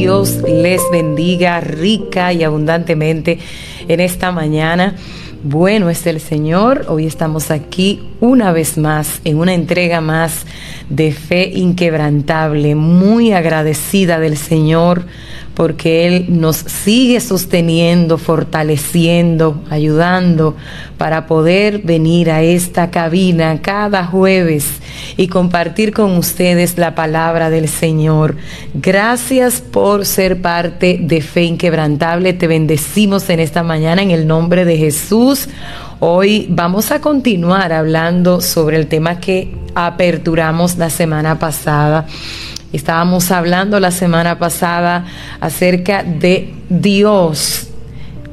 Dios les bendiga rica y abundantemente en esta mañana. Bueno es el Señor. Hoy estamos aquí una vez más en una entrega más de fe inquebrantable, muy agradecida del Señor porque Él nos sigue sosteniendo, fortaleciendo, ayudando para poder venir a esta cabina cada jueves y compartir con ustedes la palabra del Señor. Gracias por ser parte de Fe Inquebrantable. Te bendecimos en esta mañana en el nombre de Jesús. Hoy vamos a continuar hablando sobre el tema que aperturamos la semana pasada Estábamos hablando la semana pasada acerca de Dios,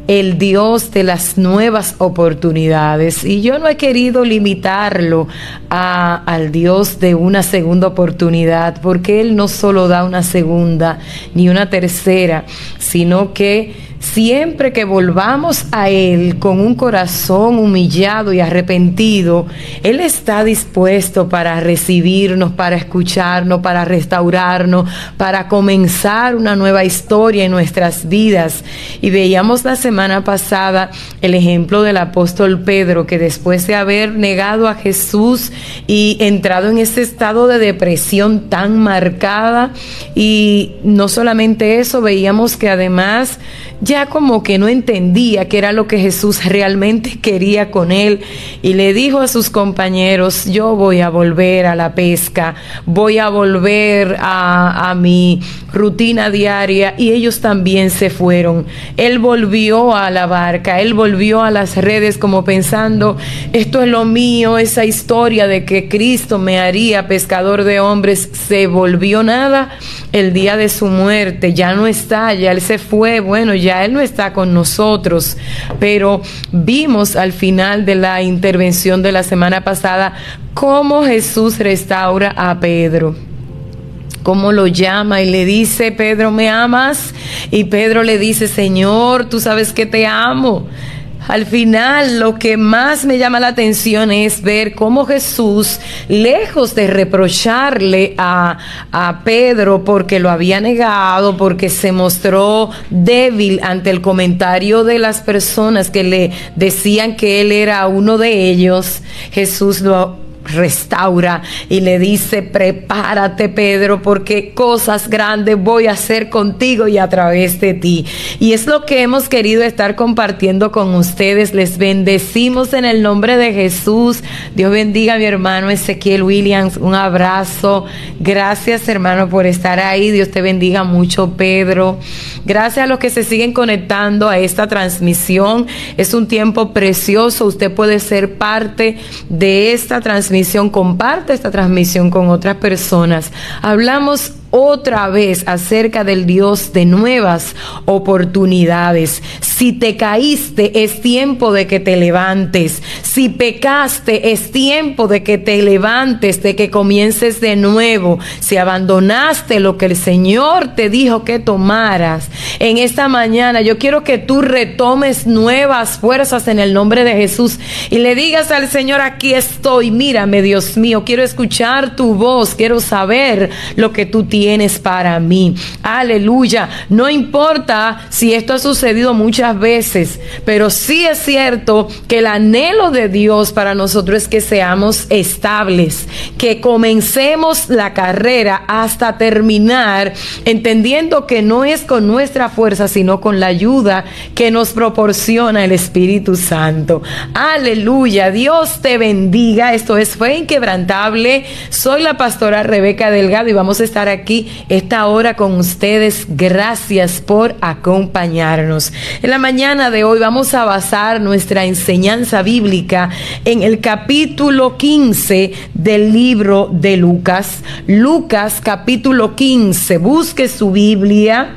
el Dios de las nuevas oportunidades. Y yo no he querido limitarlo a, al Dios de una segunda oportunidad, porque Él no solo da una segunda ni una tercera, sino que Siempre que volvamos a Él con un corazón humillado y arrepentido, Él está dispuesto para recibirnos, para escucharnos, para restaurarnos, para comenzar una nueva historia en nuestras vidas. Y veíamos la semana pasada el ejemplo del apóstol Pedro, que después de haber negado a Jesús y entrado en ese estado de depresión tan marcada, y no solamente eso, veíamos que además ya como que no entendía qué era lo que Jesús realmente quería con él. Y le dijo a sus compañeros, yo voy a volver a la pesca, voy a volver a, mi rutina diaria. Y ellos también se fueron. Él volvió a la barca, él volvió a las redes como pensando, esto es lo mío, esa historia de que Cristo me haría pescador de hombres, se volvió nada. El día de su muerte, ya no está, ya él se fue, bueno, ya él no está con nosotros, pero vimos al final de la intervención de la semana pasada cómo Jesús restaura a Pedro cómo lo llama y le dice, Pedro, ¿me amas? Y Pedro le dice, Señor, tú sabes que te amo. Al final, lo que más me llama la atención es ver cómo Jesús, lejos de reprocharle a, a, Pedro porque lo había negado, porque se mostró débil ante el comentario de las personas que le decían que él era uno de ellos, Jesús lo restaura y le dice, prepárate Pedro, porque cosas grandes voy a hacer contigo y a través de ti. Y es lo que hemos querido estar compartiendo con ustedes. Les bendecimos en el nombre de Jesús. Dios bendiga a mi hermano Ezequiel Williams. Un abrazo. Gracias hermano por estar ahí. Dios te bendiga mucho Pedro. Gracias a los que se siguen conectando a esta transmisión. Es un tiempo precioso. Usted puede ser parte de esta transmisión comparte esta transmisión con otras personas. Hablamos otra vez acerca del Dios de nuevas oportunidades. Si te caíste, es tiempo de que te levantes. Si pecaste, es tiempo de que te levantes, de que comiences de nuevo. Si abandonaste lo que el Señor te dijo que tomaras, en esta mañana yo quiero que tú retomes nuevas fuerzas en el nombre de Jesús y le digas al Señor, aquí estoy, mírame Dios mío, quiero escuchar tu voz, quiero saber lo que tú tienes tienes para mí. Aleluya. No importa si esto ha sucedido muchas veces, pero sí es cierto que el anhelo de Dios para nosotros es que seamos estables, que comencemos la carrera hasta terminar, entendiendo que no es con nuestra fuerza, sino con la ayuda que nos proporciona el Espíritu Santo. Aleluya. Dios te bendiga. Esto es Fue Inquebrantable. Soy la pastora Rebeca Delgado y vamos a estar aquí aquí esta hora con ustedes. Gracias por acompañarnos. En la mañana de hoy vamos a basar nuestra enseñanza bíblica en el capítulo 15 del libro de Lucas. Lucas capítulo 15. Busque su Biblia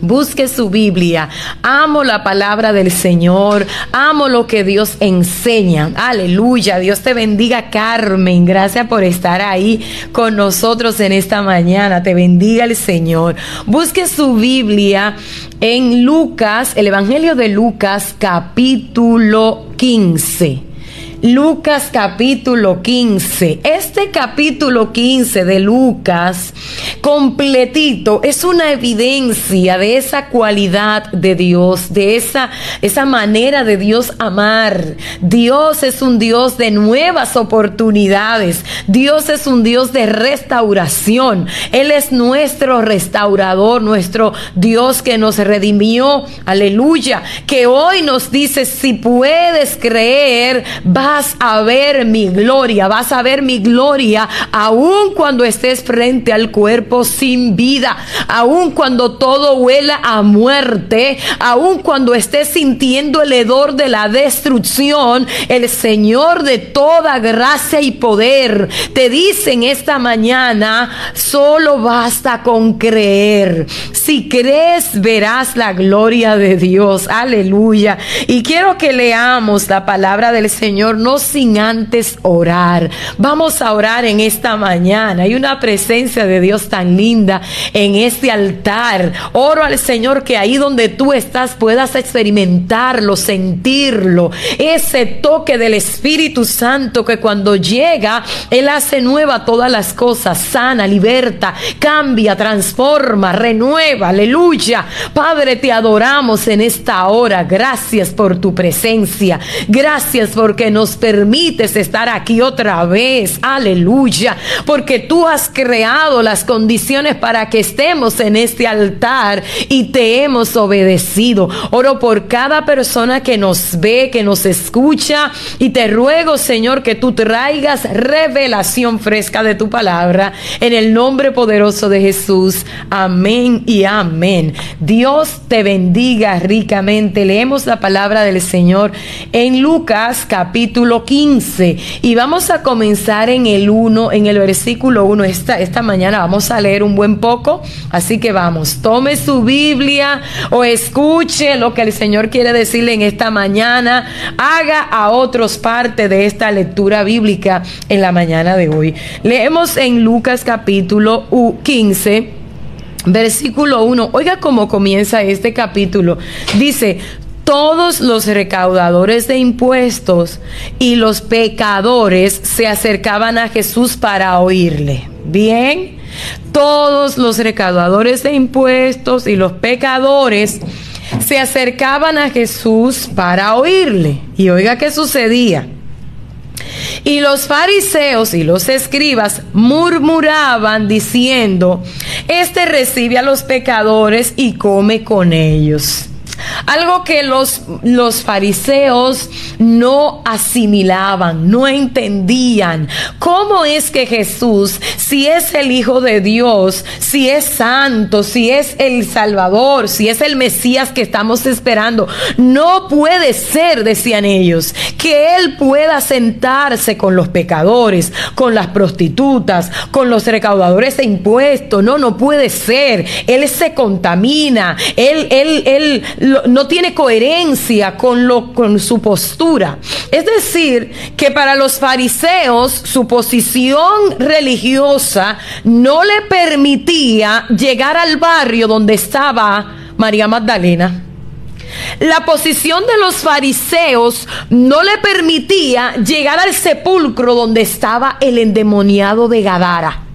Busque su Biblia. Amo la palabra del Señor. Amo lo que Dios enseña. Aleluya. Dios te bendiga, Carmen. Gracias por estar ahí con nosotros en esta mañana. Te bendiga el Señor. Busque su Biblia en Lucas, el Evangelio de Lucas, capítulo 15. Lucas capítulo 15. Este capítulo 15 de Lucas completito, es una evidencia de esa cualidad de Dios, de esa, esa manera de Dios amar. Dios es un Dios de nuevas oportunidades. Dios es un Dios de restauración. Él es nuestro restaurador, nuestro Dios que nos redimió. Aleluya. Que hoy nos dice, si puedes creer, vas a ver mi gloria, vas a ver mi gloria aun cuando estés frente al cuerpo sin vida, aun cuando todo huela a muerte, aun cuando estés sintiendo el hedor de la destrucción, el Señor de toda gracia y poder te dice en esta mañana, solo basta con creer. Si crees, verás la gloria de Dios. Aleluya. Y quiero que leamos la palabra del Señor, no sin antes orar. Vamos a orar en esta mañana. Hay una presencia de Dios tan linda en este altar. Oro al Señor que ahí donde tú estás puedas experimentarlo, sentirlo. Ese toque del Espíritu Santo que cuando llega, Él hace nueva todas las cosas, sana, liberta, cambia, transforma, renueva. Aleluya. Padre, te adoramos en esta hora. Gracias por tu presencia. Gracias porque nos permites estar aquí otra vez. Aleluya. Porque tú has creado las condiciones para que estemos en este altar y te hemos obedecido. Oro por cada persona que nos ve, que nos escucha y te ruego, Señor, que tú traigas revelación fresca de tu palabra en el nombre poderoso de Jesús. Amén y amén. Dios te bendiga ricamente. Leemos la palabra del Señor en Lucas capítulo 15 y vamos a comenzar en el 1, en el versículo 1. Esta, esta mañana vamos a leer un buen poco, así que vamos, tome su Biblia o escuche lo que el Señor quiere decirle en esta mañana. Haga a otros parte de esta lectura bíblica en la mañana de hoy. Leemos en Lucas capítulo 15 versículo 1. Oiga cómo comienza este capítulo. Dice, todos los recaudadores de impuestos y los pecadores se acercaban a Jesús para oírle. Bien, todos los recaudadores de impuestos y los pecadores se acercaban a Jesús para oírle. Y oiga qué sucedía. Y los fariseos y los escribas murmuraban diciendo, este recibe a los pecadores y come con ellos. Algo que los, los fariseos no asimilaban, no entendían. ¿Cómo es que Jesús, si es el Hijo de Dios, si es santo, si es el Salvador, si es el Mesías que estamos esperando, no puede ser, decían ellos, que Él pueda sentarse con los pecadores, con las prostitutas, con los recaudadores de impuestos? No, no puede ser. Él se contamina. Él, él, él no tiene coherencia con, lo, con su postura. Es decir, que para los fariseos su posición religiosa no le permitía llegar al barrio donde estaba María Magdalena. La posición de los fariseos no le permitía llegar al sepulcro donde estaba el endemoniado de Gadara.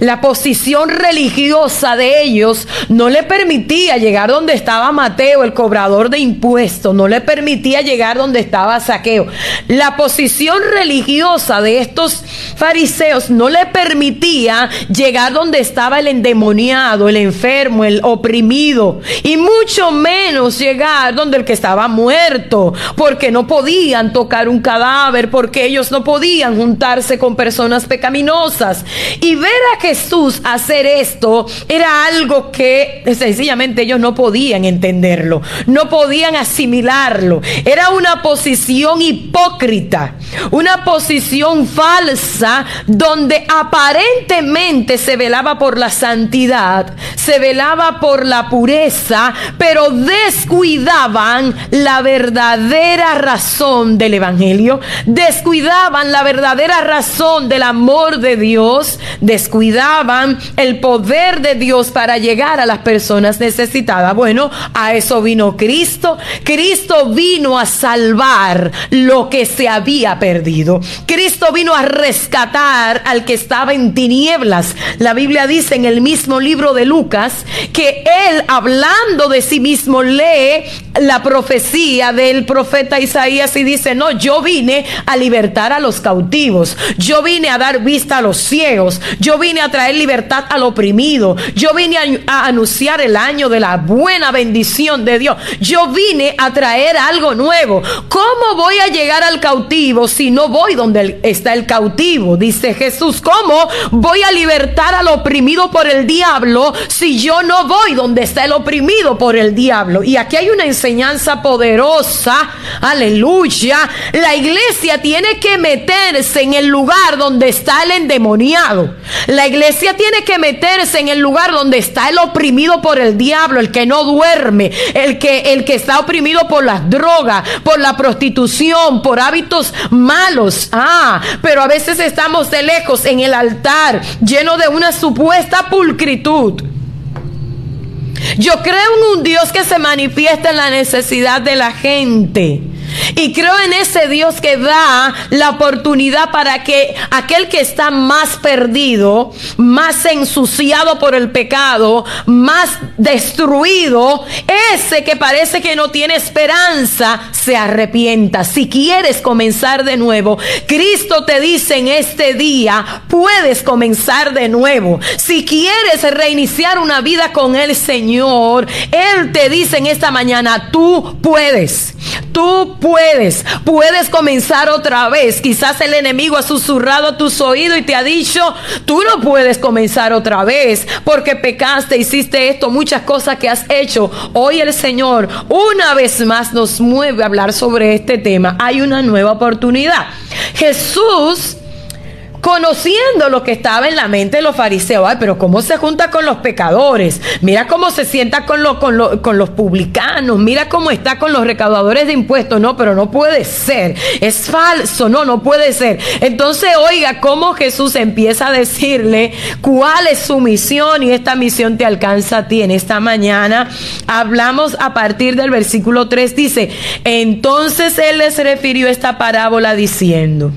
La posición religiosa de ellos no le permitía llegar donde estaba Mateo, el cobrador de impuestos, no le permitía llegar donde estaba Saqueo. La posición religiosa de estos fariseos no le permitía llegar donde estaba el endemoniado, el enfermo, el oprimido, y mucho menos llegar donde el que estaba muerto, porque no podían tocar un cadáver, porque ellos no podían juntarse con personas pecaminosas. Y ver a Jesús hacer esto era algo que sencillamente ellos no podían entenderlo, no podían asimilarlo. Era una posición hipócrita, una posición falsa donde aparentemente se velaba por la santidad. se velaba por la pureza, pero descuidaban la verdadera razón del Evangelio, descuidaban la verdadera razón del amor de Dios, descuidaban el poder de Dios para llegar a las personas necesitadas. Bueno, a eso vino Cristo. Cristo vino a salvar lo que se había perdido. Cristo vino a rescatar al que estaba en tinieblas. La Biblia dice en el mismo libro de Lucas que él hablando de sí mismo lee la profecía del profeta Isaías y dice, no, yo vine a libertar a los cautivos, yo vine a dar vista a los ciegos, yo vine a traer libertad al oprimido, yo vine a, anunciar el año de la buena bendición de Dios, yo vine a traer algo nuevo. ¿Cómo voy a llegar al cautivo si no voy donde está el cautivo? Dice Jesús, ¿cómo voy a libertar al oprimido por el diablo si yo no voy donde está el oprimido por el diablo? Y aquí hay una enseñanza poderosa, aleluya. La iglesia tiene que meterse en el lugar donde está el endemoniado. La iglesia tiene que meterse en el lugar donde está el oprimido por el diablo, el que no duerme, el que, el que está oprimido por las drogas, por la prostitución, por hábitos malos. Ah, pero a veces estamos de lejos en el altar, lleno de una supuesta pulcritud. Yo creo en un Dios que se manifiesta en la necesidad de la gente. Y creo en ese Dios que da la oportunidad para que aquel que está más perdido, más ensuciado por el pecado, más destruido, ese que parece que no tiene esperanza, se arrepienta. Si quieres comenzar de nuevo, Cristo te dice en este día, puedes comenzar de nuevo. Si quieres reiniciar una vida con el Señor, Él te dice en esta mañana, tú puedes. Tú puedes, puedes comenzar otra vez. Quizás el enemigo ha susurrado a tus oídos y te ha dicho, tú no puedes comenzar otra vez porque pecaste, hiciste esto, muchas cosas que has hecho. Hoy el Señor una vez más nos mueve a hablar sobre este tema. Hay una nueva oportunidad. Jesús conociendo lo que estaba en la mente de los fariseos. Ay, pero ¿cómo se junta con los pecadores? Mira cómo se sienta con, con, con los publicanos. Mira cómo está con los recaudadores de impuestos. No, pero no puede ser. Es falso. No, no puede ser. Entonces, oiga, cómo Jesús empieza a decirle cuál es su misión y esta misión te alcanza a ti. En esta mañana hablamos a partir del versículo 3. Dice, entonces Él les refirió esta parábola diciendo.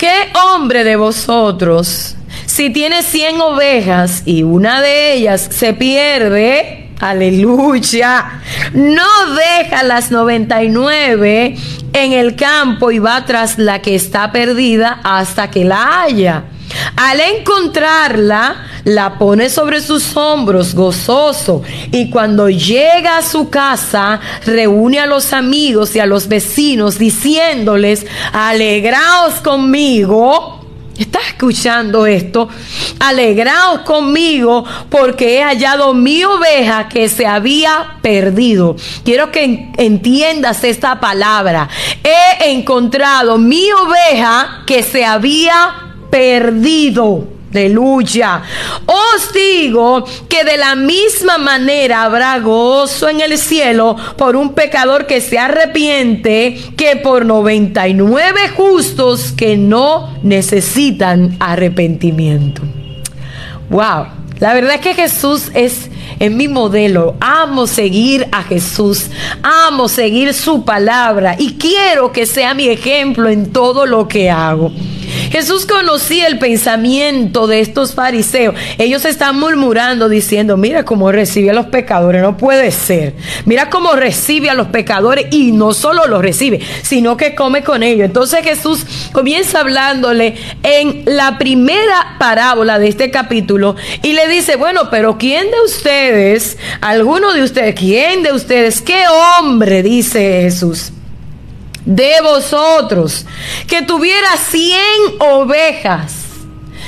¿Qué hombre de vosotros, si tiene cien ovejas y una de ellas se pierde, aleluya, no deja las 99 en el campo y va tras la que está perdida hasta que la haya? Al encontrarla, la pone sobre sus hombros gozoso y cuando llega a su casa, reúne a los amigos y a los vecinos diciéndoles, alegraos conmigo. ¿Estás escuchando esto? Alegraos conmigo porque he hallado mi oveja que se había perdido. Quiero que entiendas esta palabra. He encontrado mi oveja que se había perdido. Aleluya. Os digo que de la misma manera habrá gozo en el cielo por un pecador que se arrepiente que por 99 justos que no necesitan arrepentimiento. Wow. La verdad es que Jesús es en mi modelo. Amo seguir a Jesús. Amo seguir su palabra. Y quiero que sea mi ejemplo en todo lo que hago. Jesús conocía el pensamiento de estos fariseos. Ellos están murmurando diciendo, mira cómo recibe a los pecadores, no puede ser. Mira cómo recibe a los pecadores y no solo los recibe, sino que come con ellos. Entonces Jesús comienza hablándole en la primera parábola de este capítulo y le dice, bueno, pero ¿quién de ustedes, alguno de ustedes, quién de ustedes, qué hombre, dice Jesús? De vosotros que tuviera cien ovejas,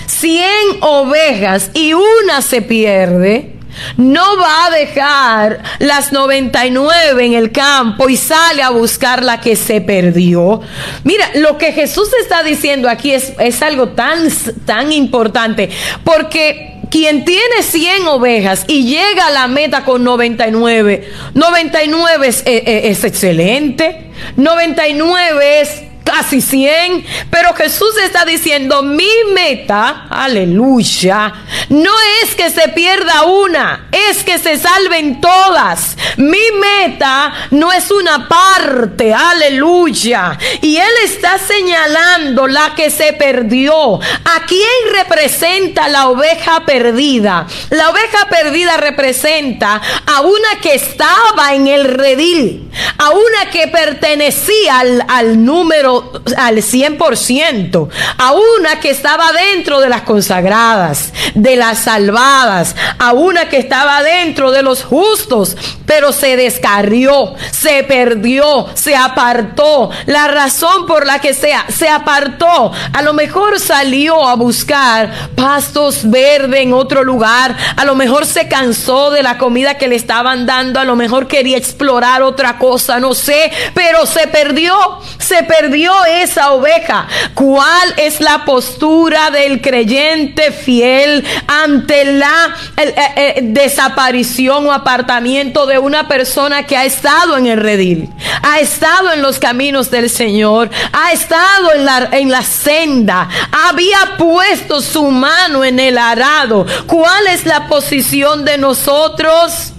cien ovejas y una se pierde, no va a dejar las 99 en el campo y sale a buscar la que se perdió. Mira, lo que Jesús está diciendo aquí es, es algo tan, tan importante, porque quien tiene 100 ovejas y llega a la meta con 99, 99 es, es, es excelente, 99 es casi 100, pero Jesús está diciendo, mi meta, aleluya, no es que se pierda una, es que se salven todas. Mi meta no es una parte, aleluya. Y Él está señalando la que se perdió. ¿A quién representa la oveja perdida? La oveja perdida representa a una que estaba en el redil, a una que pertenecía al, al número al 100%, a una que estaba dentro de las consagradas, de las salvadas, a una que estaba dentro de los justos, pero se descarrió, se perdió, se apartó. La razón por la que sea, se apartó. A lo mejor salió a buscar pastos verdes en otro lugar, a lo mejor se cansó de la comida que le estaban dando, a lo mejor quería explorar otra cosa, no sé, pero se perdió, se perdió esa oveja? ¿Cuál es la postura del creyente fiel ante la eh, eh, desaparición o apartamiento de una persona que ha estado en el redil, ha estado en los caminos del Señor, ha estado en la, en la senda, había puesto su mano en el arado? ¿Cuál es la posición de nosotros?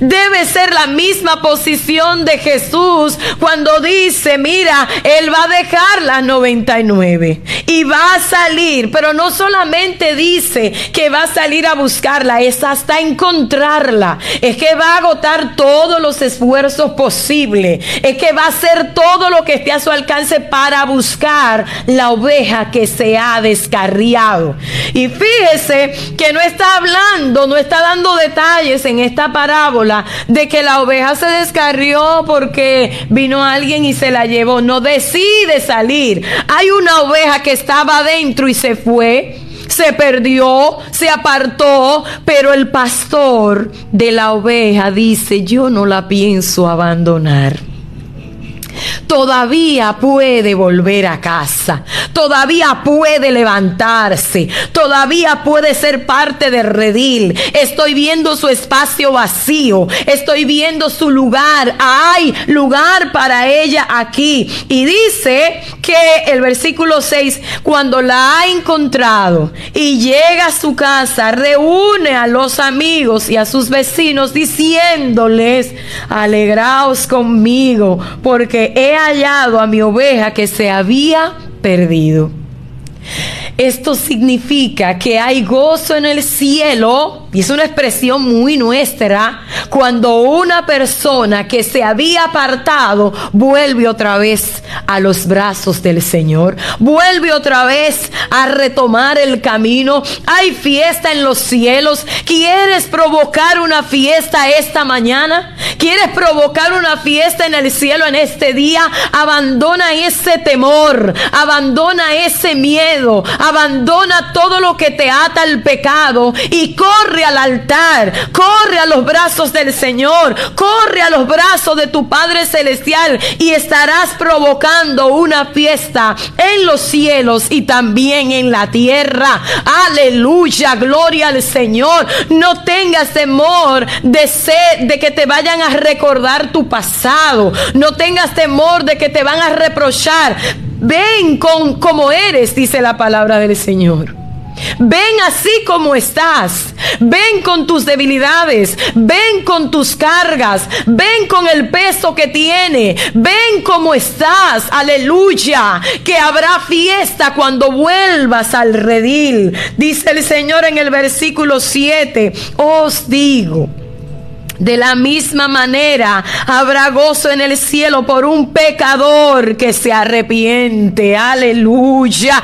Debe ser la misma posición de Jesús cuando dice, mira, Él va a dejar las 99 y va a salir, pero no solamente dice que va a salir a buscarla, es hasta encontrarla, es que va a agotar todos los esfuerzos posibles, es que va a hacer todo lo que esté a su alcance para buscar la oveja que se ha descarriado. Y fíjese que no está hablando, no está dando detalles en esta parábola de que la oveja se descarrió porque vino alguien y se la llevó. No decide salir. Hay una oveja que estaba adentro y se fue se perdió, se apartó, pero el pastor de la oveja dice, yo no la pienso abandonar todavía puede volver a casa, todavía puede levantarse, todavía puede ser parte del redil. Estoy viendo su espacio vacío, estoy viendo su lugar, hay lugar para ella aquí. Y dice que el versículo 6, cuando la ha encontrado y llega a su casa, reúne a los amigos y a sus vecinos diciéndoles, alegraos conmigo, porque he hallado a mi oveja que se había perdido. Esto significa que hay gozo en el cielo, y es una expresión muy nuestra, cuando una persona que se había apartado vuelve otra vez a los brazos del Señor, vuelve otra vez a retomar el camino. Hay fiesta en los cielos. ¿Quieres provocar una fiesta esta mañana? ¿Quieres provocar una fiesta en el cielo en este día? Abandona ese temor, abandona ese miedo, abandona todo lo que te ata al pecado y corre al altar, corre a los brazos del Señor, corre a los brazos de tu Padre Celestial y estarás provocando una fiesta en los cielos y también en la tierra. Aleluya, gloria al Señor. No tengas temor de ser, de que te vayan a recordar tu pasado. No tengas temor de que te van a reprochar. Ven con como eres, dice la palabra del Señor. Ven así como estás. Ven con tus debilidades. Ven con tus cargas. Ven con el peso que tiene. Ven como estás. Aleluya. Que habrá fiesta cuando vuelvas al redil. Dice el Señor en el versículo 7. Os digo de la misma manera habrá gozo en el cielo por un pecador que se arrepiente. Aleluya.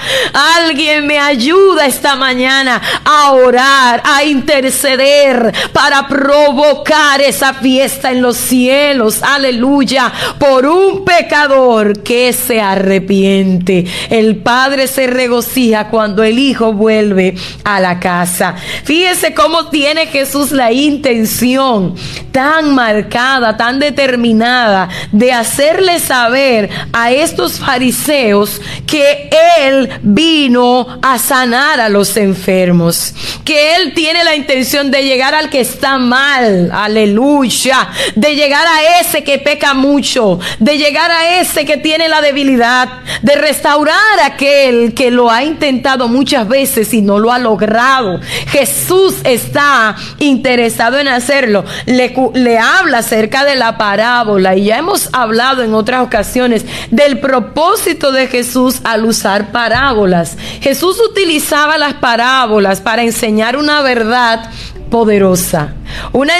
Alguien me ayuda esta mañana a orar, a interceder para provocar esa fiesta en los cielos. Aleluya. Por un pecador que se arrepiente. El Padre se regocija cuando el Hijo vuelve a la casa. Fíjese cómo tiene Jesús la intención tan marcada, tan determinada de hacerle saber a estos fariseos que Él vino a sanar a los enfermos, que Él tiene la intención de llegar al que está mal, aleluya, de llegar a ese que peca mucho, de llegar a ese que tiene la debilidad, de restaurar a aquel que lo ha intentado muchas veces y no lo ha logrado. Jesús está interesado en hacerlo. Le, habla acerca de la parábola y ya hemos hablado en otras ocasiones del propósito de Jesús al usar parábolas. Jesús utilizaba las parábolas para enseñar una verdad poderosa, una,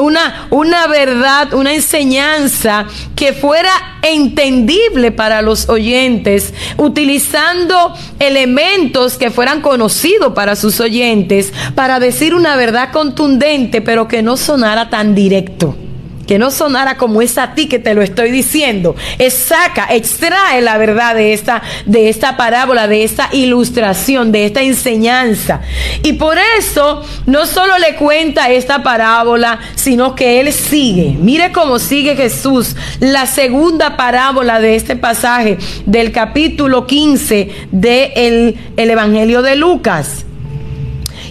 una, una verdad, una enseñanza que fuera entendible para los oyentes, utilizando elementos que fueran conocidos para sus oyentes, para decir una verdad contundente, pero que no sonara tan directo que no sonara como es a ti que te lo estoy diciendo. Es saca, extrae la verdad de esta, de esta parábola, de esta ilustración, de esta enseñanza. Y por eso no solo le cuenta esta parábola, sino que él sigue. Mire cómo sigue Jesús. La segunda parábola de este pasaje del capítulo 15 del de el Evangelio de Lucas.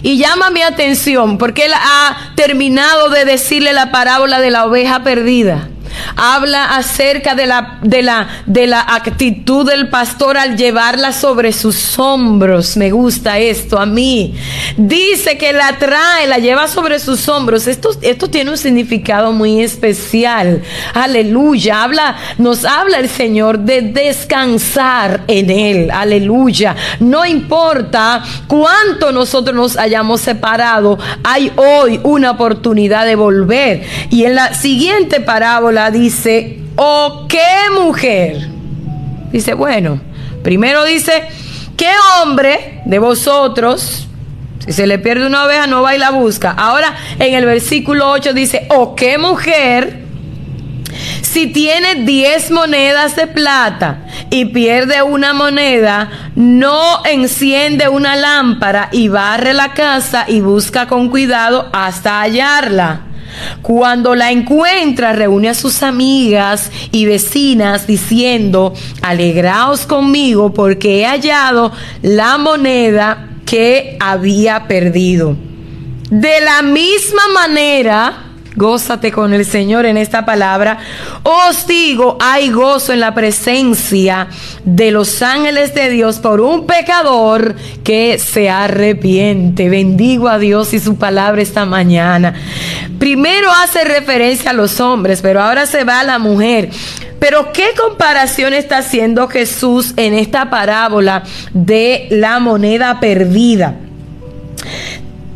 Y llama mi atención porque él ha terminado de decirle la parábola de la oveja perdida habla acerca de la, de la, de la actitud del pastor al llevarla sobre sus hombros. Me gusta esto a mí. Dice que la trae, la lleva sobre sus hombros. Esto, esto tiene un significado muy especial. Aleluya. Habla, nos habla el Señor de descansar en Él. Aleluya. No importa cuánto nosotros nos hayamos separado, hay hoy una oportunidad de volver. Y en la siguiente parábola dice, ¿o qué mujer? Dice, bueno, primero dice, ¿qué hombre de vosotros, si se le pierde una oveja, no va y la busca? Ahora en el versículo 8 dice, ¿o qué mujer? Si tiene 10 monedas de plata y pierde una moneda, no enciende una lámpara y barre la casa y busca con cuidado hasta hallarla. Cuando la encuentra, reúne a sus amigas y vecinas diciendo, alegraos conmigo porque he hallado la moneda que había perdido. De la misma manera, Gózate con el Señor en esta palabra. Os digo, hay gozo en la presencia de los ángeles de Dios por un pecador que se arrepiente. Bendigo a Dios y su palabra esta mañana. Primero hace referencia a los hombres, pero ahora se va a la mujer. Pero ¿qué comparación está haciendo Jesús en esta parábola de la moneda perdida?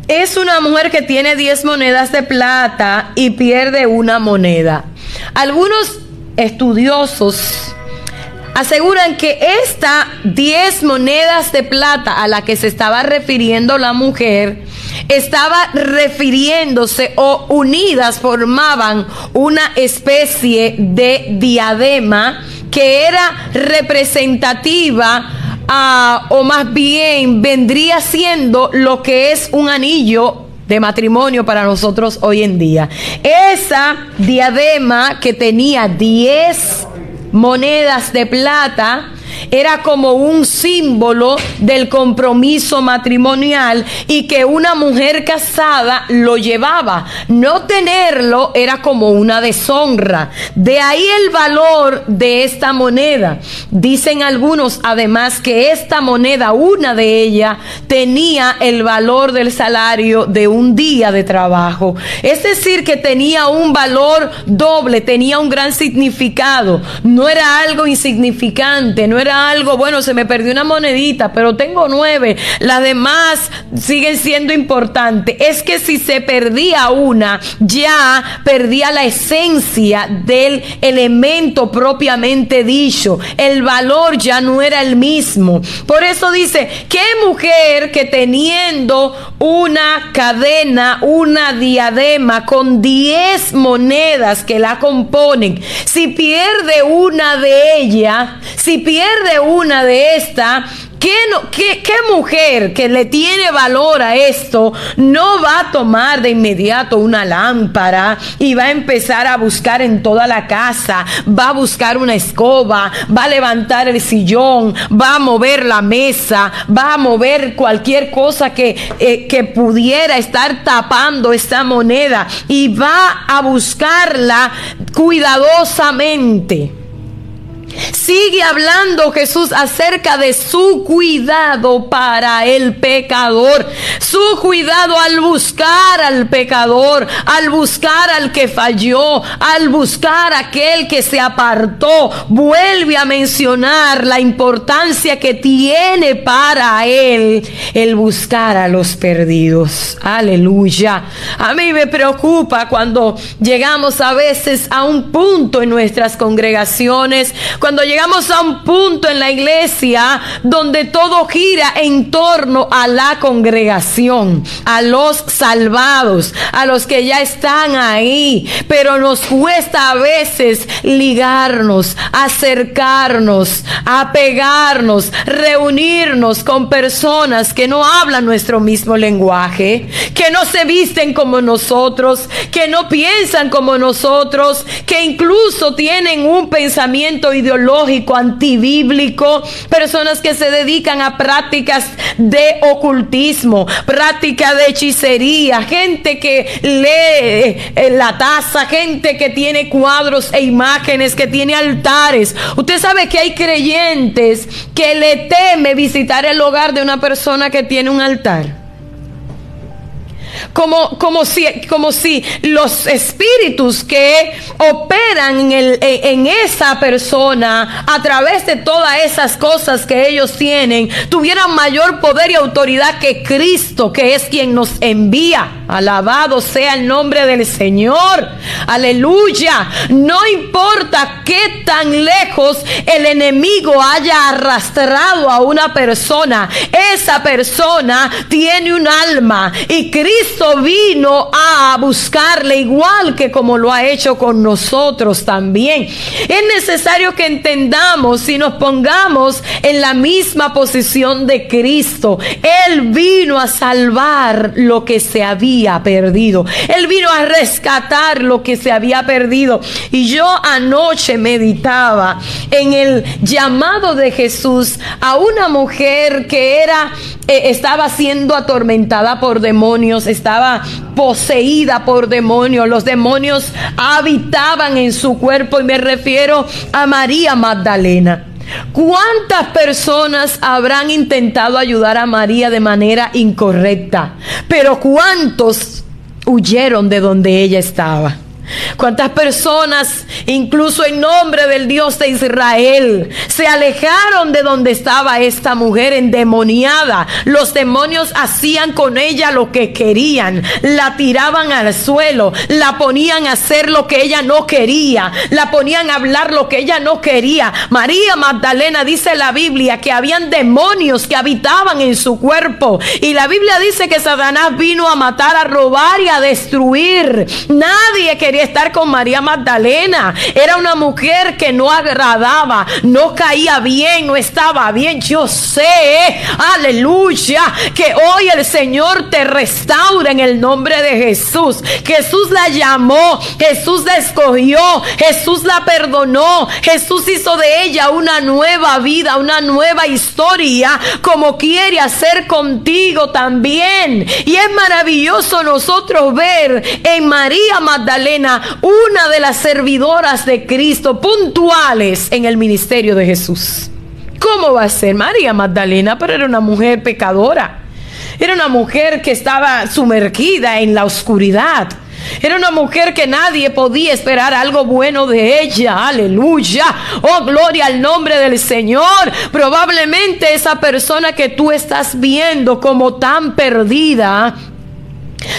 Es una mujer que tiene 10 monedas de plata y pierde una moneda. Algunos estudiosos aseguran que esta 10 monedas de plata a la que se estaba refiriendo la mujer estaba refiriéndose o unidas formaban una especie de diadema que era representativa o más bien vendría siendo lo que es un anillo de matrimonio para nosotros hoy en día. Esa diadema que tenía 10 monedas de plata, era como un símbolo del compromiso matrimonial y que una mujer casada lo llevaba. No tenerlo era como una deshonra. De ahí el valor de esta moneda. Dicen algunos además que esta moneda, una de ellas, tenía el valor del salario de un día de trabajo. Es decir, que tenía un valor doble, tenía un gran significado. No era algo insignificante, no era algo, bueno, se me perdió una monedita, pero tengo nueve, las demás siguen siendo importantes. Es que si se perdía una, ya perdía la esencia del elemento propiamente dicho. El valor ya no era el mismo. Por eso dice, ¿qué mujer que teniendo una cadena, una diadema con diez monedas que la componen, si pierde una de ellas, si pierde una de estas, ¿Qué, no, ¿Qué mujer que le tiene valor a esto no va a tomar de inmediato una lámpara y va a empezar a buscar en toda la casa? Va a buscar una escoba, va a levantar el sillón, va a mover la mesa, va a mover cualquier cosa que, eh, que pudiera estar tapando esta moneda y va a buscarla cuidadosamente. Sigue hablando Jesús acerca de su cuidado para el pecador. Su cuidado al buscar al pecador, al buscar al que falló, al buscar aquel que se apartó. Vuelve a mencionar la importancia que tiene para él el buscar a los perdidos. Aleluya. A mí me preocupa cuando llegamos a veces a un punto en nuestras congregaciones cuando llegamos a un punto en la iglesia donde todo gira en torno a la congregación, a los salvados, a los que ya están ahí, pero nos cuesta a veces ligarnos, acercarnos, apegarnos, reunirnos con personas que no hablan nuestro mismo lenguaje, que no se visten como nosotros, que no piensan como nosotros, que incluso tienen un pensamiento ideológico lógico, antibíblico, personas que se dedican a prácticas de ocultismo, práctica de hechicería, gente que lee eh, la taza, gente que tiene cuadros e imágenes, que tiene altares. Usted sabe que hay creyentes que le teme visitar el hogar de una persona que tiene un altar como, como, si, como si los espíritus que operan en, el, en esa persona a través de todas esas cosas que ellos tienen tuvieran mayor poder y autoridad que Cristo, que es quien nos envía. Alabado sea el nombre del Señor. Aleluya. No importa qué tan lejos el enemigo haya arrastrado a una persona. Esa persona tiene un alma y Cristo vino a buscarle igual que como lo ha hecho con nosotros también. Es necesario que entendamos y nos pongamos en la misma posición de Cristo. Él vino a salvar lo que se había perdido. Él vino a rescatar lo que se había perdido. Y yo anoche meditaba en el llamado de Jesús a una mujer que era eh, estaba siendo atormentada por demonios, estaba poseída por demonios. Los demonios habitaban en su cuerpo y me refiero a María Magdalena. ¿Cuántas personas habrán intentado ayudar a María de manera incorrecta? Pero ¿cuántos huyeron de donde ella estaba? Cuántas personas, incluso en nombre del Dios de Israel, se alejaron de donde estaba esta mujer endemoniada. Los demonios hacían con ella lo que querían. La tiraban al suelo, la ponían a hacer lo que ella no quería, la ponían a hablar lo que ella no quería. María Magdalena dice la Biblia que habían demonios que habitaban en su cuerpo. Y la Biblia dice que Satanás vino a matar, a robar y a destruir. Nadie quería estar con María Magdalena. Era una mujer que no agradaba, no caía bien, no estaba bien. Yo sé, aleluya, que hoy el Señor te restaura en el nombre de Jesús. Jesús la llamó, Jesús la escogió, Jesús la perdonó, Jesús hizo de ella una nueva vida, una nueva historia, como quiere hacer contigo también. Y es maravilloso nosotros ver en María Magdalena una de las servidoras de Cristo puntuales en el ministerio de Jesús. ¿Cómo va a ser María Magdalena? Pero era una mujer pecadora. Era una mujer que estaba sumergida en la oscuridad. Era una mujer que nadie podía esperar algo bueno de ella. Aleluya. Oh, gloria al nombre del Señor. Probablemente esa persona que tú estás viendo como tan perdida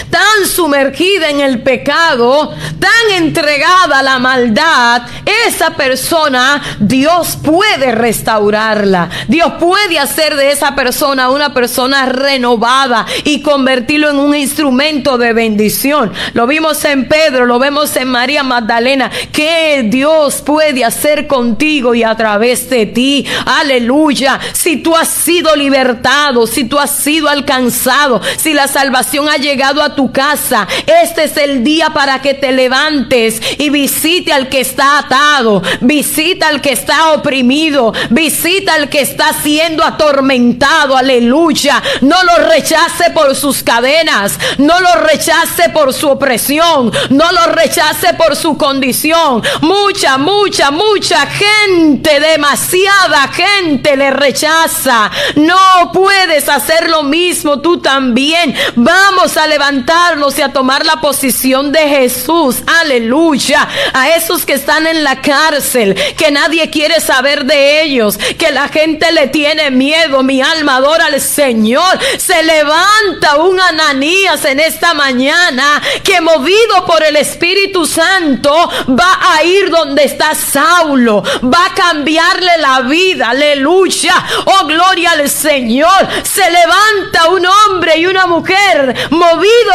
tan sumergida en el pecado, tan entregada a la maldad, esa persona Dios puede restaurarla. Dios puede hacer de esa persona una persona renovada y convertirlo en un instrumento de bendición. Lo vimos en Pedro, lo vemos en María Magdalena, que Dios puede hacer contigo y a través de ti. Aleluya. Si tú has sido libertado, si tú has sido alcanzado, si la salvación ha llegado a tu casa, este es el día para que te levantes y visite al que está atado, visita al que está oprimido, visita al que está siendo atormentado. Aleluya. No lo rechace por sus cadenas, no lo rechace por su opresión, no lo rechace por su condición. Mucha, mucha, mucha gente, demasiada gente le rechaza. No puedes hacer lo mismo tú también. Vamos a levantarnos y a tomar la posición de Jesús. Aleluya. A esos que están en la cárcel, que nadie quiere saber de ellos, que la gente le tiene miedo. Mi alma adora al Señor. Se levanta un Ananías en esta mañana que movido por el Espíritu Santo va a ir donde está Saulo. Va a cambiarle la vida. Aleluya. Oh, gloria al Señor. Se levanta un hombre y una mujer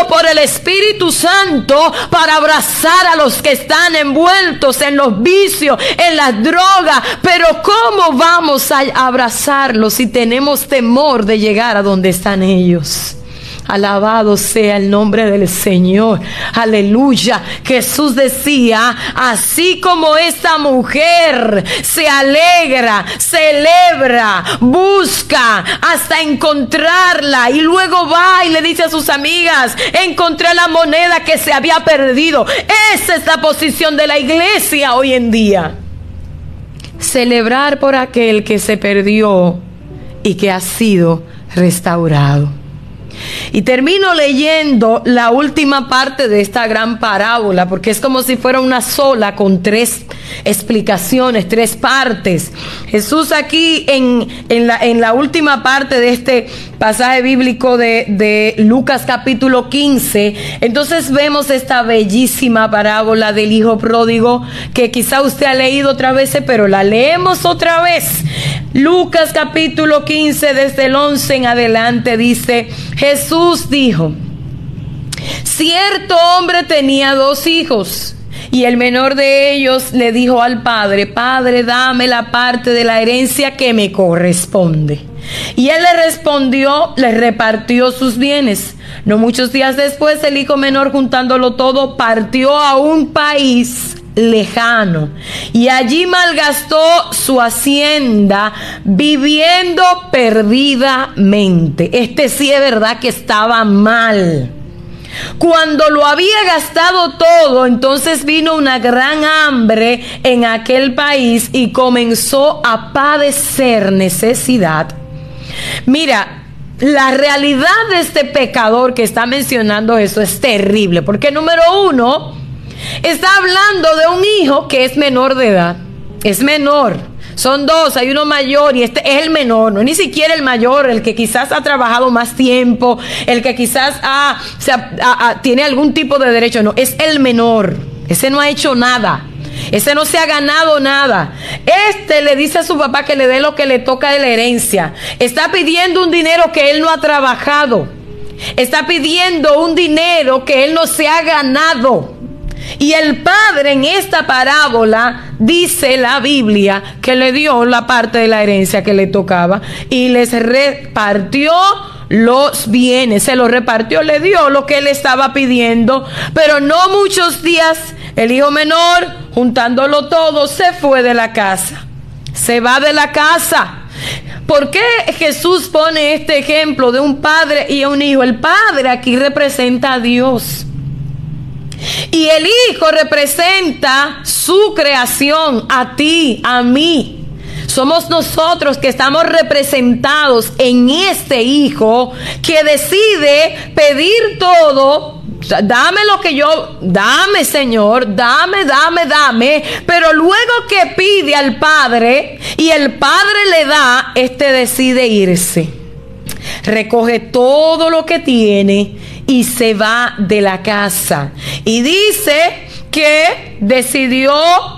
por el Espíritu Santo para abrazar a los que están envueltos en los vicios, en las drogas. Pero ¿cómo vamos a abrazarlos si tenemos temor de llegar a donde están ellos? Alabado sea el nombre del Señor. Aleluya. Jesús decía, así como esta mujer se alegra, celebra, busca hasta encontrarla y luego va y le dice a sus amigas, encontré la moneda que se había perdido. Esa es la posición de la iglesia hoy en día. Celebrar por aquel que se perdió y que ha sido restaurado. Y termino leyendo la última parte de esta gran parábola, porque es como si fuera una sola con tres explicaciones, tres partes. Jesús aquí en, la, en la, última parte de este pasaje bíblico de, de Lucas capítulo 15, entonces vemos esta bellísima parábola del Hijo Pródigo, que quizá usted ha leído otra vez, pero la leemos otra vez. Lucas capítulo 15, desde el 11 en adelante, dice, Jesús dijo, cierto hombre tenía dos hijos. Y el menor de ellos le dijo al padre, Padre, dame la parte de la herencia que me corresponde. Y él le respondió, le repartió sus bienes. No muchos días después, el hijo menor, juntándolo todo, partió a un país lejano y allí malgastó su hacienda viviendo perdidamente. Este sí es verdad que estaba mal. Cuando lo había gastado todo, entonces vino una gran hambre en aquel país y comenzó a padecer necesidad. Mira, la realidad de este pecador que está mencionando eso es terrible, porque número uno, Está hablando de un hijo que es menor de edad. Es menor. Son dos, hay uno mayor y este es el menor, no es ni siquiera el mayor, el que quizás ha trabajado más tiempo, el que quizás tiene algún tipo de derecho, no, es el menor. Ese no ha hecho nada. Ese no se ha ganado nada. Este le dice a su papá que le dé lo que le toca de la herencia. Está pidiendo un dinero que él no ha trabajado. Está pidiendo un dinero que él no se ha ganado. Y el padre en esta parábola dice la Biblia que le dio la parte de la herencia que le tocaba y les repartió los bienes, se los repartió, le dio lo que él estaba pidiendo, pero no muchos días el hijo menor, juntándolo todo, se fue de la casa. Se va de la casa. ¿Por qué Jesús pone este ejemplo de un padre y un hijo? El padre aquí representa a Dios. Y el Hijo representa su creación, a ti, a mí. Somos nosotros que estamos representados en este Hijo que decide pedir todo. Dame lo que yo, dame Señor, dame, dame, dame. Pero luego que pide al Padre y el Padre le da, este decide irse. recoge todo lo que tiene y se va de la casa. Y dice que decidió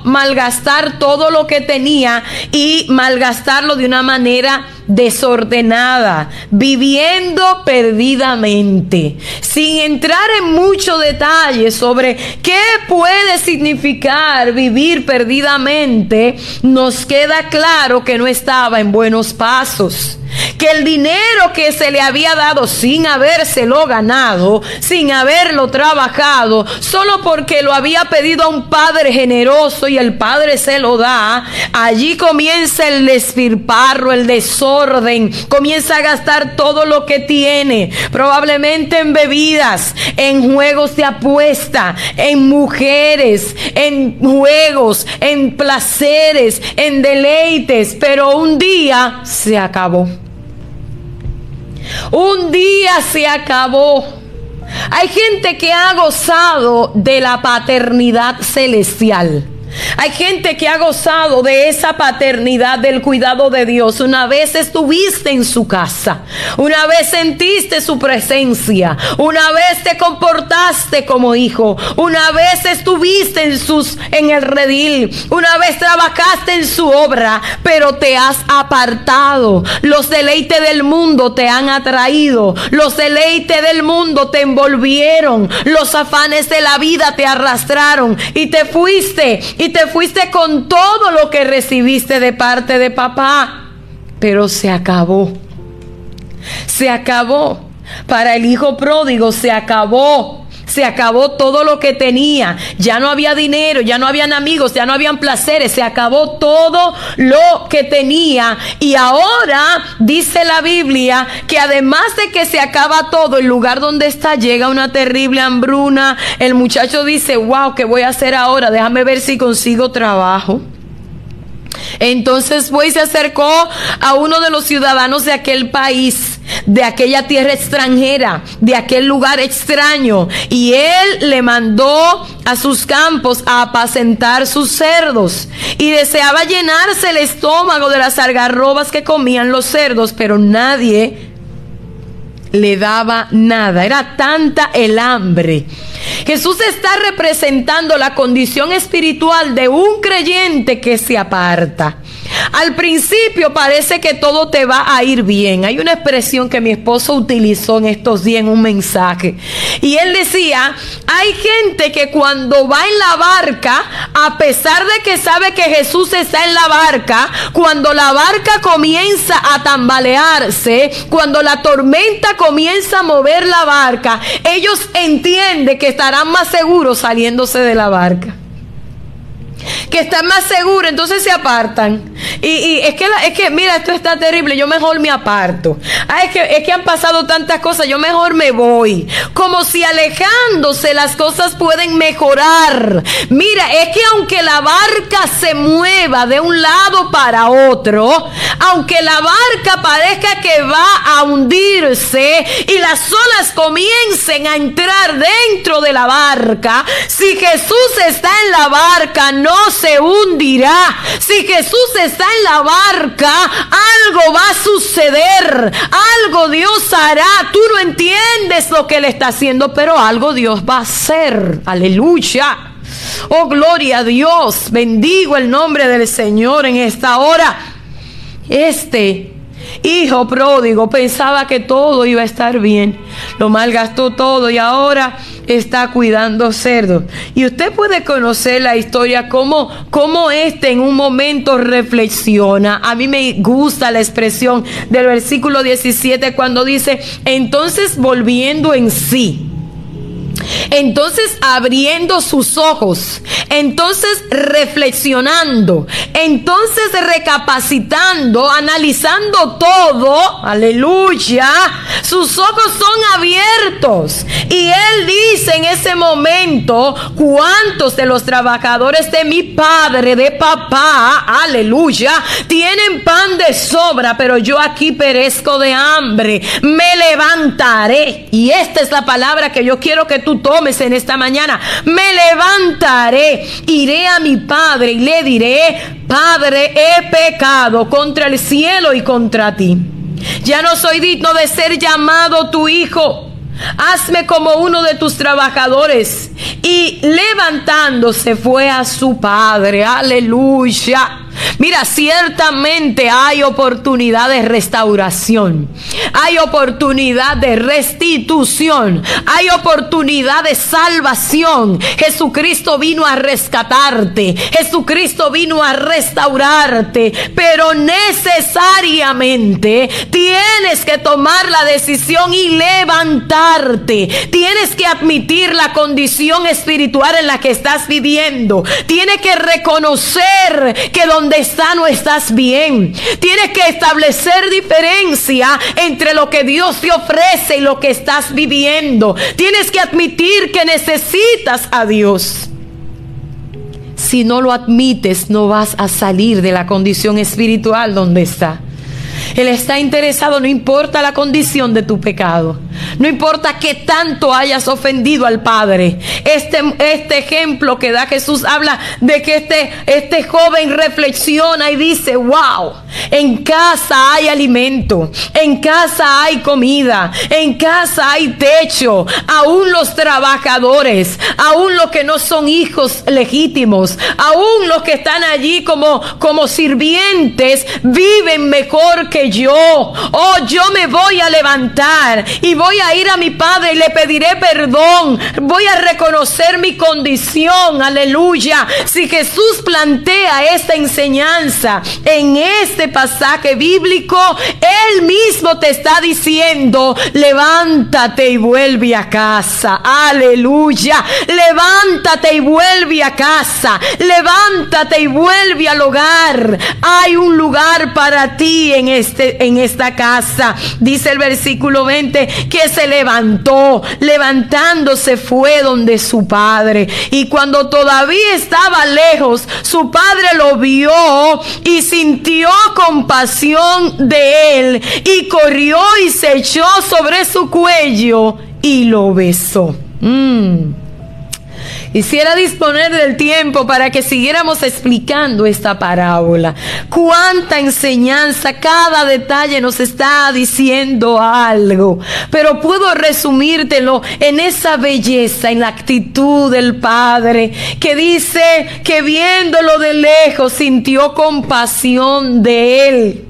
malgastar todo lo que tenía y malgastarlo de una manera desordenada, viviendo perdidamente, sin entrar en mucho detalle sobre qué puede significar vivir perdidamente, nos queda claro que no estaba en buenos pasos que el dinero que se le había dado sin habérselo ganado, sin haberlo trabajado, solo porque lo había pedido a un padre generoso y el padre se lo da, allí comienza el despirparro, el desorden, comienza a gastar todo lo que tiene, probablemente en bebidas, en juegos de apuesta, en mujeres, en juegos, en placeres, en deleites, pero un día se acabó. Un día se acabó. Hay gente que ha gozado de la paternidad celestial. Hay gente que ha gozado de esa paternidad, del cuidado de Dios. Una vez estuviste en su casa, una vez sentiste su presencia, una vez te comportaste como hijo, una vez estuviste en sus en el redil, una vez trabajaste en su obra, pero te has apartado. Los deleites del mundo te han atraído, los deleites del mundo te envolvieron, los afanes de la vida te arrastraron y te fuiste y te fuiste con todo lo que recibiste de parte de papá. Pero se acabó. Se acabó. Para el hijo pródigo se acabó. Se acabó todo lo que tenía. Ya no había dinero, ya no habían amigos, ya no habían placeres. Se acabó todo lo que tenía. Y ahora dice la Biblia que además de que se acaba todo, el lugar donde está llega una terrible hambruna. El muchacho dice, wow, ¿qué voy a hacer ahora? Déjame ver si consigo trabajo. Entonces fue y se acercó a uno de los ciudadanos de aquel país, de aquella tierra extranjera, de aquel lugar extraño, y él le mandó a sus campos a apacentar sus cerdos y deseaba llenarse el estómago de las algarrobas que comían los cerdos, pero nadie le daba nada. Era tanta el hambre. Jesús está representando la condición espiritual de un creyente que se aparta. Al principio parece que todo te va a ir bien. Hay una expresión que mi esposo utilizó en estos días en un mensaje. Y él decía, hay gente que cuando va en la barca, a pesar de que sabe que Jesús está en la barca, cuando la barca comienza a tambalearse, cuando la tormenta comienza a mover la barca, ellos entienden que estarán más seguros saliéndose de la barca que están más seguros, entonces se apartan. Y, es, que es que, mira, esto está terrible, yo mejor me aparto. Ah, es, que, es que han pasado tantas cosas, yo mejor me voy. Como si alejándose las cosas pueden mejorar. Mira, es que aunque la barca se mueva de un lado para otro, aunque la barca parezca que va a hundirse y las olas comiencen a entrar dentro de la barca, si Jesús está en la barca, no se hundirá. Si Jesús está en la barca, algo va a suceder. Algo Dios hará. Tú no entiendes lo que Él está haciendo, pero algo Dios va a hacer. Aleluya. Oh, gloria a Dios. Bendigo el nombre del Señor en esta hora. Este hijo pródigo pensaba que todo iba a estar bien. Lo malgastó todo y ahora está cuidando cerdos. Y usted puede conocer la historia, cómo, cómo este en un momento reflexiona. A mí me gusta la expresión del versículo 17 cuando dice, entonces volviendo en sí. Entonces abriendo sus ojos, entonces reflexionando, entonces recapacitando, analizando todo, aleluya, sus ojos son abiertos. Y él dice en ese momento, ¿cuántos de los trabajadores de mi padre, de papá, aleluya, tienen pan de sobra, pero yo aquí perezco de hambre? Me levantaré. Y esta es la palabra que yo quiero que tú tomes en esta mañana. Me levantaré, iré a mi padre y le diré, Padre, he pecado contra el cielo y contra ti. Ya no soy digno de ser llamado tu hijo. Hazme como uno de tus trabajadores. Y levantándose fue a su padre. Aleluya. Mira, ciertamente hay oportunidad de restauración, hay oportunidad de restitución, hay oportunidad de salvación. Jesucristo vino a rescatarte, Jesucristo vino a restaurarte, pero necesariamente tienes que tomar la decisión y levantarte. Tienes que admitir la condición espiritual en la que estás viviendo. Tienes que reconocer que donde donde está no estás bien. Tienes que establecer diferencia entre lo que Dios te ofrece y lo que estás viviendo. Tienes que admitir que necesitas a Dios. Si no lo admites, no vas a salir de la condición espiritual donde está. Él está interesado, no importa la condición de tu pecado. No importa que tanto hayas ofendido al Padre. Este, este ejemplo que da Jesús habla de que este, este joven reflexiona y dice, wow, en casa hay alimento, en casa hay comida, en casa hay techo. Aún los trabajadores, aún los que no son hijos legítimos, aún los que están allí como, como sirvientes, viven mejor que yo. Oh, yo me voy a levantar y voy a ir a mi Padre y le pediré perdón. Voy a reconocer mi condición. Aleluya. Si Jesús plantea esta enseñanza en este pasaje bíblico, Él mismo te está diciendo, levántate y vuelve a casa. Aleluya. Levántate y vuelve a casa. Levántate y vuelve al hogar. Hay un lugar para ti en este en esta casa. Dice el versículo 20 que se levantó, levantándose fue donde su padre. Y cuando todavía estaba lejos, su padre lo vio y sintió compasión de él y corrió y se echó sobre su cuello y lo besó. Mm. Quisiera disponer del tiempo para que siguiéramos explicando esta parábola. Cuánta enseñanza, cada detalle nos está diciendo algo. Pero puedo resumírtelo en esa belleza, en la actitud del Padre, que dice que viéndolo de lejos sintió compasión de él.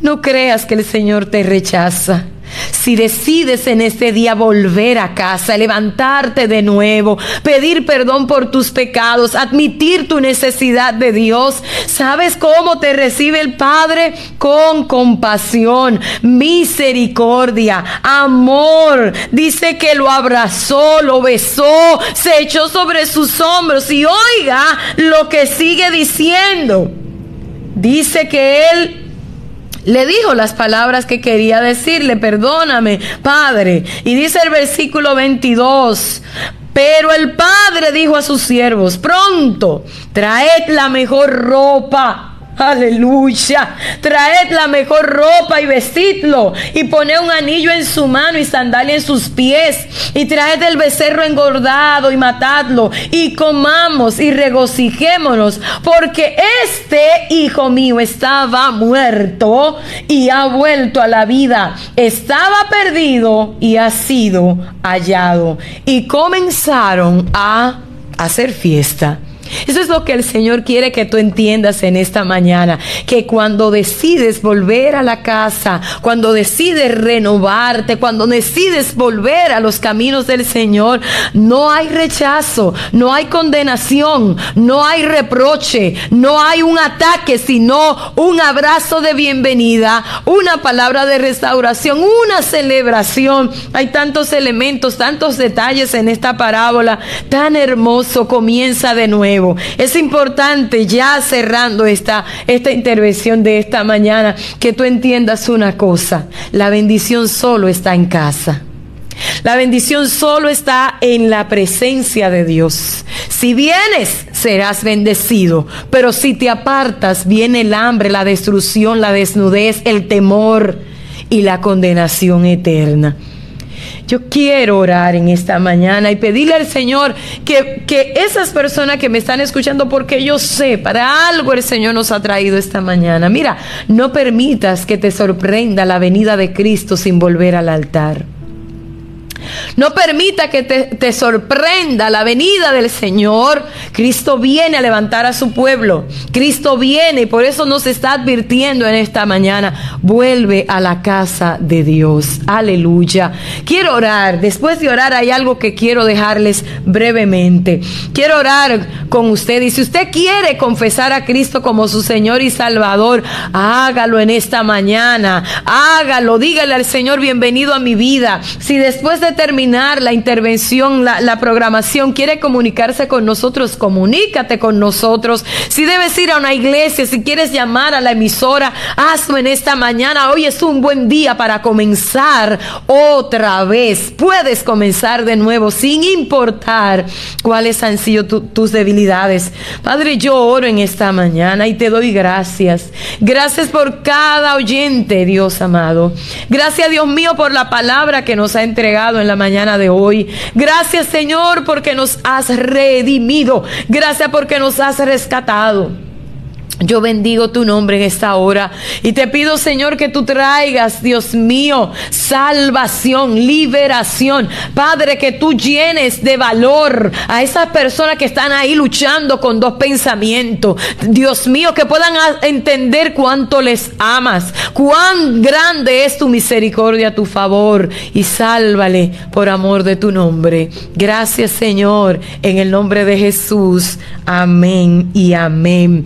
No creas que el Señor te rechaza. Si decides en este día volver a casa, levantarte de nuevo, pedir perdón por tus pecados, admitir tu necesidad de Dios, ¿sabes cómo te recibe el Padre? Con compasión, misericordia, amor. Dice que lo abrazó, lo besó, se echó sobre sus hombros y oiga lo que sigue diciendo. Dice que él le dijo las palabras que quería decirle, perdóname, Padre. Y dice el versículo 22, pero el Padre dijo a sus siervos, pronto, traed la mejor ropa Aleluya. Traed la mejor ropa y vestidlo. Y poned un anillo en su mano y sandalia en sus pies. Y traed el becerro engordado y matadlo. Y comamos y regocijémonos. Porque este hijo mío estaba muerto y ha vuelto a la vida. Estaba perdido y ha sido hallado. Y comenzaron a hacer fiesta eso es lo que el Señor quiere que tú entiendas en esta mañana, que cuando decides volver a la casa, cuando decides renovarte, cuando decides volver a los caminos del Señor, no hay rechazo, no hay condenación, no hay reproche, no hay un ataque, sino un abrazo de bienvenida, una palabra de restauración, una celebración. Hay tantos elementos, tantos detalles en esta parábola, tan hermoso, comienza de nuevo. Es importante, ya cerrando esta, esta intervención de esta mañana, que tú entiendas una cosa. La bendición solo está en casa. La bendición solo está en la presencia de Dios. Si vienes, serás bendecido, pero si te apartas, viene el hambre, la destrucción, la desnudez, el temor y la condenación eterna. Yo quiero orar en esta mañana y pedirle al Señor que, que esas personas que me están escuchando, porque yo sé, para algo el Señor nos ha traído esta mañana. Mira, no permitas que te sorprenda la venida de Cristo sin volver al altar. No permita que te, sorprenda la venida del Señor. Cristo viene a levantar a su pueblo. Cristo viene y por eso nos está advirtiendo en esta mañana. Vuelve a la casa de Dios. Aleluya. Quiero orar. Después de orar hay algo que quiero dejarles brevemente. Quiero orar con usted y si usted quiere confesar a Cristo como su Señor y Salvador, hágalo en esta mañana. Hágalo. Dígale al Señor bienvenido a mi vida. Si después de terminar la intervención, la, programación, quiere comunicarse con nosotros, comunícate con nosotros. Si debes ir a una iglesia, si quieres llamar a la emisora, hazlo en esta mañana. Hoy es un buen día para comenzar otra vez. Puedes comenzar de nuevo sin importar cuáles han sido tus debilidades. Padre, yo oro en esta mañana y te doy gracias. Gracias por cada oyente, Dios amado. Gracias, Dios mío, por la palabra que nos ha entregado en la mañana de hoy. Gracias Señor porque nos has redimido. Gracias porque nos has rescatado. Yo bendigo tu nombre en esta hora y te pido, Señor, que tú traigas, Dios mío, salvación, liberación. Padre, que tú llenes de valor a esas personas que están ahí luchando con dos pensamientos. Dios mío, que puedan entender cuánto les amas, cuán grande es tu misericordia, tu favor y sálvale por amor de tu nombre. Gracias, Señor, en el nombre de Jesús. Amén y amén.